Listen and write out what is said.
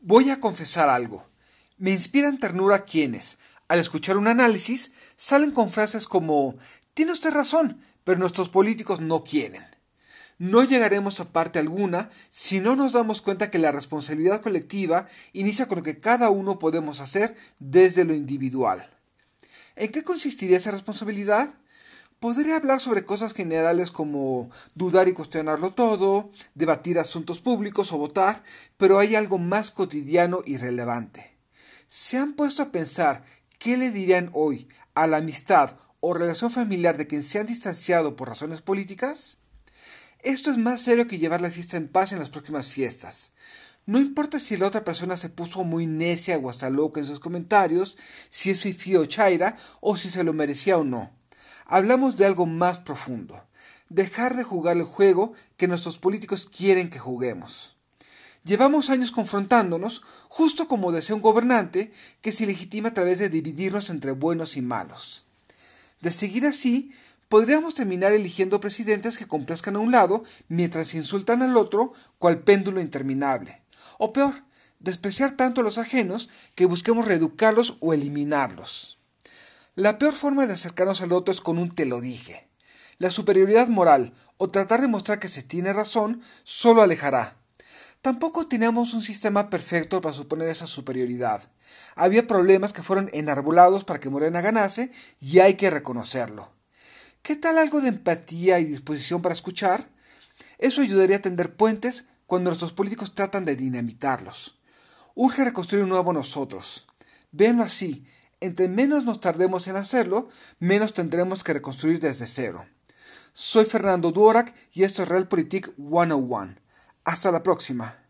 Voy a confesar algo. Me inspiran ternura quienes, al escuchar un análisis, salen con frases como Tiene usted razón, pero nuestros políticos no quieren. No llegaremos a parte alguna si no nos damos cuenta que la responsabilidad colectiva inicia con lo que cada uno podemos hacer desde lo individual. ¿En qué consistiría esa responsabilidad? Podría hablar sobre cosas generales como dudar y cuestionarlo todo, debatir asuntos públicos o votar, pero hay algo más cotidiano y relevante. ¿Se han puesto a pensar qué le dirían hoy a la amistad o relación familiar de quien se han distanciado por razones políticas? Esto es más serio que llevar la fiesta en paz en las próximas fiestas. No importa si la otra persona se puso muy necia o hasta loca en sus comentarios, si es fifi o chaira, o si se lo merecía o no hablamos de algo más profundo, dejar de jugar el juego que nuestros políticos quieren que juguemos. Llevamos años confrontándonos, justo como desea un gobernante que se legitima a través de dividirnos entre buenos y malos. De seguir así, podríamos terminar eligiendo presidentes que complazcan a un lado mientras insultan al otro, cual péndulo interminable. O peor, despreciar tanto a los ajenos que busquemos reeducarlos o eliminarlos. La peor forma de acercarnos al otro es con un te lo dije. La superioridad moral o tratar de mostrar que se tiene razón solo alejará. Tampoco teníamos un sistema perfecto para suponer esa superioridad. Había problemas que fueron enarbolados para que Morena ganase y hay que reconocerlo. ¿Qué tal algo de empatía y disposición para escuchar? Eso ayudaría a tender puentes cuando nuestros políticos tratan de dinamitarlos. Urge reconstruir un nuevo nosotros. Véanlo así, entre menos nos tardemos en hacerlo, menos tendremos que reconstruir desde cero. Soy Fernando Duorak y esto es Realpolitik 101. Hasta la próxima.